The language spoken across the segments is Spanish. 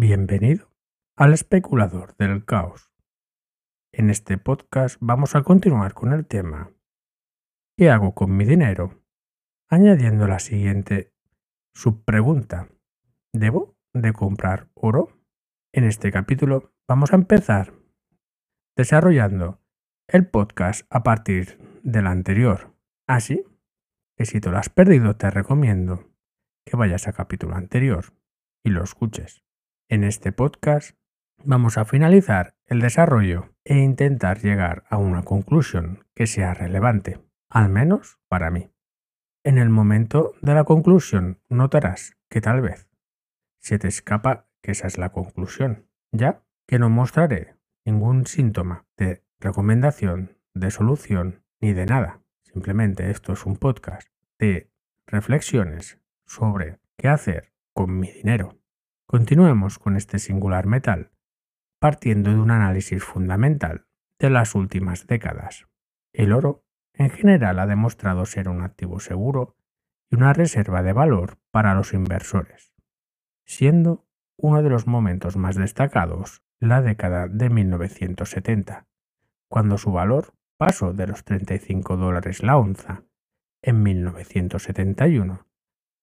Bienvenido al especulador del caos. En este podcast vamos a continuar con el tema ¿Qué hago con mi dinero? Añadiendo la siguiente subpregunta. ¿Debo de comprar oro? En este capítulo vamos a empezar desarrollando el podcast a partir del anterior. Así que si te lo has perdido te recomiendo que vayas al capítulo anterior y lo escuches. En este podcast vamos a finalizar el desarrollo e intentar llegar a una conclusión que sea relevante, al menos para mí. En el momento de la conclusión notarás que tal vez se te escapa que esa es la conclusión, ya que no mostraré ningún síntoma de recomendación, de solución ni de nada. Simplemente esto es un podcast de reflexiones sobre qué hacer con mi dinero. Continuemos con este singular metal, partiendo de un análisis fundamental de las últimas décadas. El oro, en general, ha demostrado ser un activo seguro y una reserva de valor para los inversores, siendo uno de los momentos más destacados la década de 1970, cuando su valor pasó de los 35 dólares la onza en 1971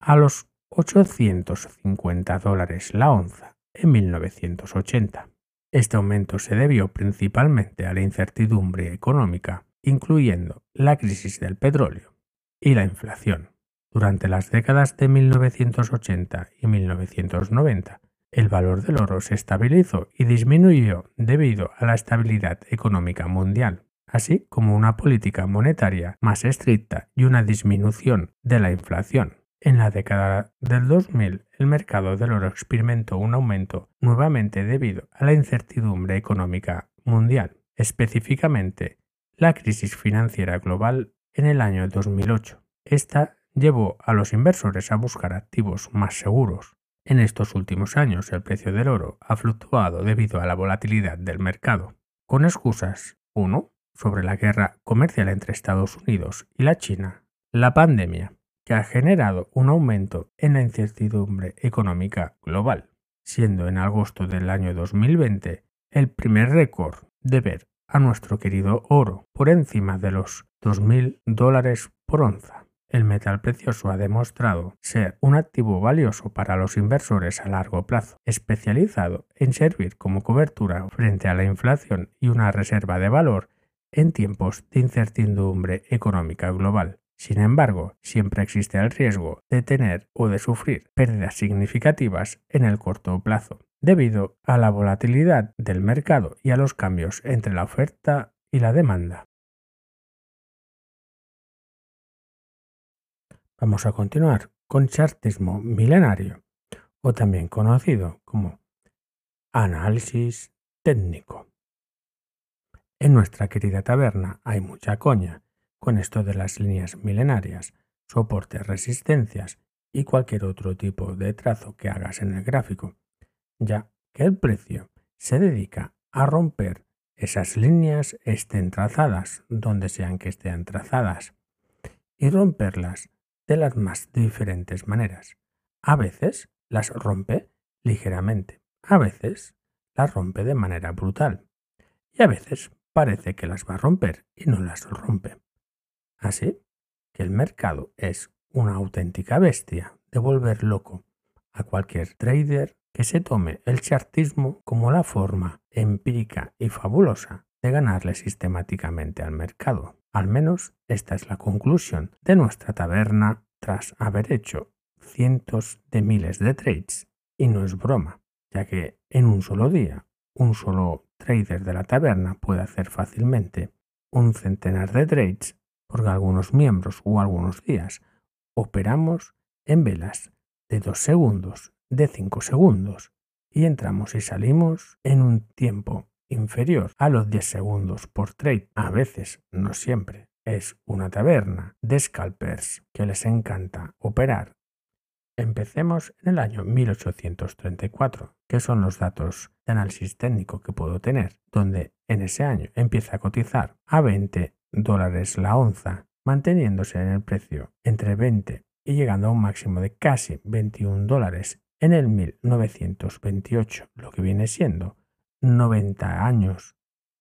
a los 850 dólares la onza en 1980. Este aumento se debió principalmente a la incertidumbre económica, incluyendo la crisis del petróleo y la inflación. Durante las décadas de 1980 y 1990, el valor del oro se estabilizó y disminuyó debido a la estabilidad económica mundial, así como una política monetaria más estricta y una disminución de la inflación. En la década del 2000, el mercado del oro experimentó un aumento nuevamente debido a la incertidumbre económica mundial, específicamente la crisis financiera global en el año 2008. Esta llevó a los inversores a buscar activos más seguros. En estos últimos años el precio del oro ha fluctuado debido a la volatilidad del mercado, con excusas 1. sobre la guerra comercial entre Estados Unidos y la China, la pandemia que ha generado un aumento en la incertidumbre económica global, siendo en agosto del año 2020 el primer récord de ver a nuestro querido oro por encima de los 2.000 dólares por onza. El metal precioso ha demostrado ser un activo valioso para los inversores a largo plazo, especializado en servir como cobertura frente a la inflación y una reserva de valor en tiempos de incertidumbre económica global. Sin embargo, siempre existe el riesgo de tener o de sufrir pérdidas significativas en el corto plazo, debido a la volatilidad del mercado y a los cambios entre la oferta y la demanda. Vamos a continuar con chartismo milenario, o también conocido como análisis técnico. En nuestra querida taberna hay mucha coña con esto de las líneas milenarias, soportes, resistencias y cualquier otro tipo de trazo que hagas en el gráfico, ya que el precio se dedica a romper esas líneas estén trazadas donde sean que estén trazadas y romperlas de las más diferentes maneras. A veces las rompe ligeramente, a veces las rompe de manera brutal y a veces parece que las va a romper y no las rompe. Así que el mercado es una auténtica bestia de volver loco a cualquier trader que se tome el chartismo como la forma empírica y fabulosa de ganarle sistemáticamente al mercado. Al menos esta es la conclusión de nuestra taberna tras haber hecho cientos de miles de trades. Y no es broma, ya que en un solo día un solo trader de la taberna puede hacer fácilmente un centenar de trades porque algunos miembros o algunos días operamos en velas de 2 segundos, de 5 segundos, y entramos y salimos en un tiempo inferior a los 10 segundos por trade. A veces, no siempre, es una taberna de scalpers que les encanta operar. Empecemos en el año 1834, que son los datos de análisis técnico que puedo tener, donde en ese año empieza a cotizar a 20 dólares la onza, manteniéndose en el precio entre 20 y llegando a un máximo de casi 21 dólares en el 1928, lo que viene siendo 90 años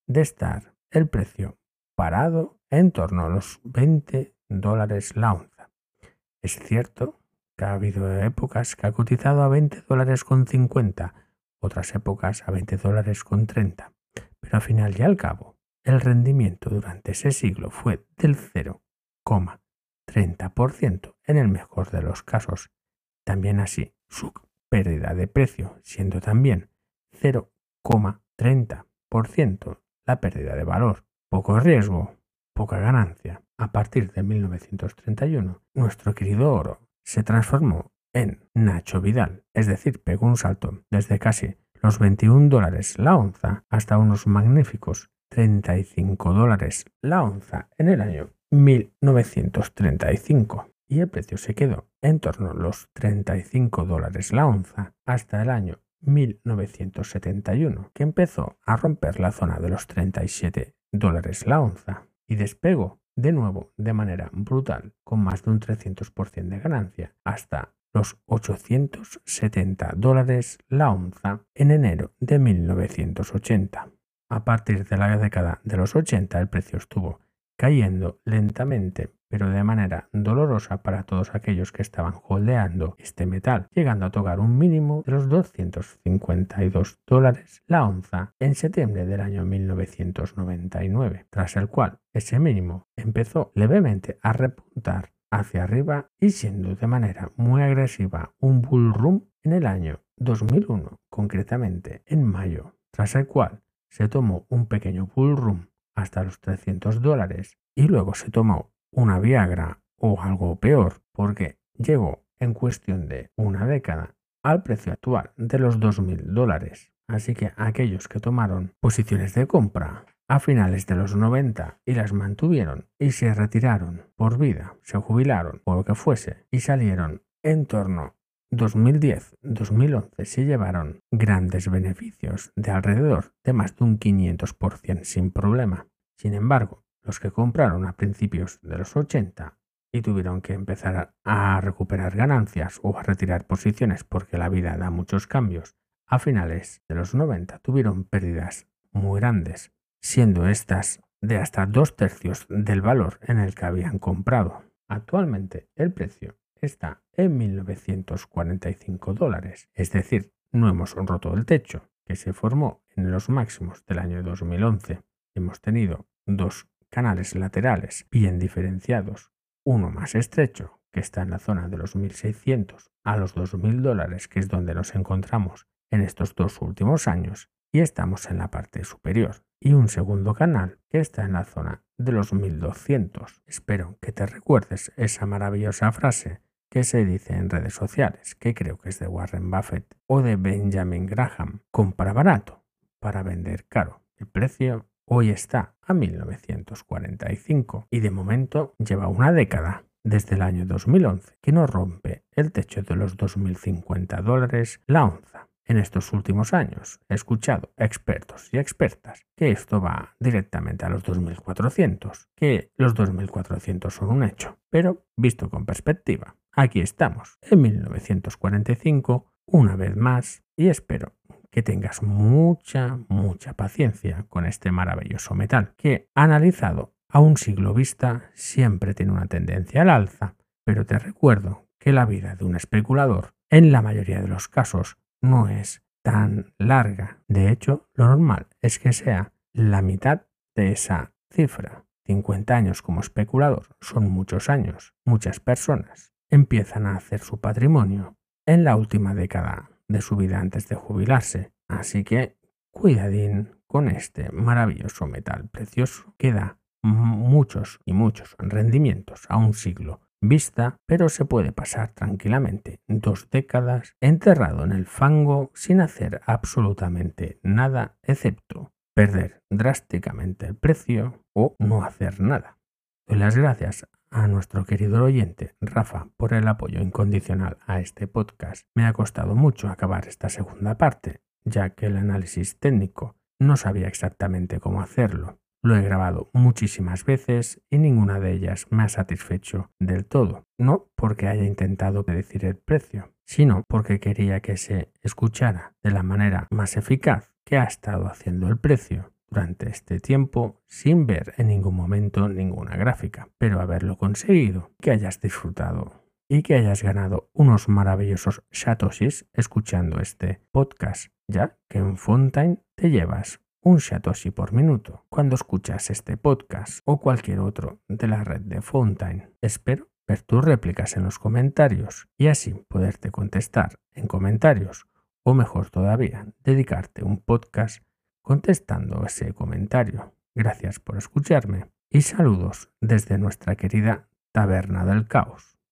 de estar el precio parado en torno a los 20 dólares la onza. Es cierto que ha habido épocas que ha cotizado a 20 dólares con 50, otras épocas a 20 dólares con 30, pero al final y al cabo, el rendimiento durante ese siglo fue del 0,30% en el mejor de los casos. También así, su pérdida de precio, siendo también 0,30% la pérdida de valor. Poco riesgo, poca ganancia. A partir de 1931, nuestro querido oro se transformó en Nacho Vidal, es decir, pegó un salto desde casi los 21 dólares la onza hasta unos magníficos 35 dólares la onza en el año 1935 y el precio se quedó en torno a los 35 dólares la onza hasta el año 1971, que empezó a romper la zona de los 37 dólares la onza y despegó de nuevo de manera brutal con más de un 300% de ganancia hasta los 870 dólares la onza en enero de 1980. A partir de la década de los 80 el precio estuvo cayendo lentamente pero de manera dolorosa para todos aquellos que estaban holdeando este metal, llegando a tocar un mínimo de los 252 dólares la onza en septiembre del año 1999, tras el cual ese mínimo empezó levemente a repuntar hacia arriba y siendo de manera muy agresiva un bull run en el año 2001, concretamente en mayo, tras el cual se tomó un pequeño bull run hasta los 300 dólares y luego se tomó una Viagra o algo peor, porque llegó en cuestión de una década al precio actual de los 2.000 dólares. Así que aquellos que tomaron posiciones de compra a finales de los 90 y las mantuvieron y se retiraron por vida, se jubilaron o lo que fuese y salieron en torno 2010-2011 se llevaron grandes beneficios de alrededor de más de un 500% sin problema. Sin embargo, los que compraron a principios de los 80 y tuvieron que empezar a recuperar ganancias o a retirar posiciones porque la vida da muchos cambios, a finales de los 90 tuvieron pérdidas muy grandes, siendo estas de hasta dos tercios del valor en el que habían comprado. Actualmente el precio está en 1945 dólares, es decir, no hemos roto el techo que se formó en los máximos del año 2011. Hemos tenido dos canales laterales bien diferenciados, uno más estrecho, que está en la zona de los 1.600 a los 2.000 dólares, que es donde nos encontramos en estos dos últimos años, y estamos en la parte superior, y un segundo canal que está en la zona de los 1200. Espero que te recuerdes esa maravillosa frase que se dice en redes sociales, que creo que es de Warren Buffett o de Benjamin Graham. Compra barato para vender caro. El precio hoy está a 1945 y de momento lleva una década desde el año 2011 que no rompe el techo de los 2.050 dólares la onza. En estos últimos años he escuchado expertos y expertas que esto va directamente a los 2.400, que los 2.400 son un hecho, pero visto con perspectiva, aquí estamos en 1945 una vez más y espero que tengas mucha, mucha paciencia con este maravilloso metal, que analizado a un siglo vista siempre tiene una tendencia al alza, pero te recuerdo que la vida de un especulador en la mayoría de los casos no es tan larga. De hecho, lo normal es que sea la mitad de esa cifra. 50 años como especulador son muchos años. Muchas personas empiezan a hacer su patrimonio en la última década de su vida antes de jubilarse. Así que cuidadín con este maravilloso metal precioso que da muchos y muchos rendimientos a un siglo vista, pero se puede pasar tranquilamente dos décadas enterrado en el fango sin hacer absolutamente nada excepto perder drásticamente el precio o no hacer nada. Doy las gracias a nuestro querido oyente Rafa por el apoyo incondicional a este podcast. Me ha costado mucho acabar esta segunda parte, ya que el análisis técnico no sabía exactamente cómo hacerlo. Lo he grabado muchísimas veces y ninguna de ellas me ha satisfecho del todo. No porque haya intentado predecir el precio, sino porque quería que se escuchara de la manera más eficaz que ha estado haciendo el precio durante este tiempo sin ver en ningún momento ninguna gráfica, pero haberlo conseguido, que hayas disfrutado y que hayas ganado unos maravillosos satoshis escuchando este podcast, ya que en Fontaine te llevas un satoshi por minuto cuando escuchas este podcast o cualquier otro de la red de Fontaine. Espero ver tus réplicas en los comentarios y así poderte contestar en comentarios o mejor todavía, dedicarte un podcast contestando ese comentario. Gracias por escucharme y saludos desde nuestra querida Taberna del Caos.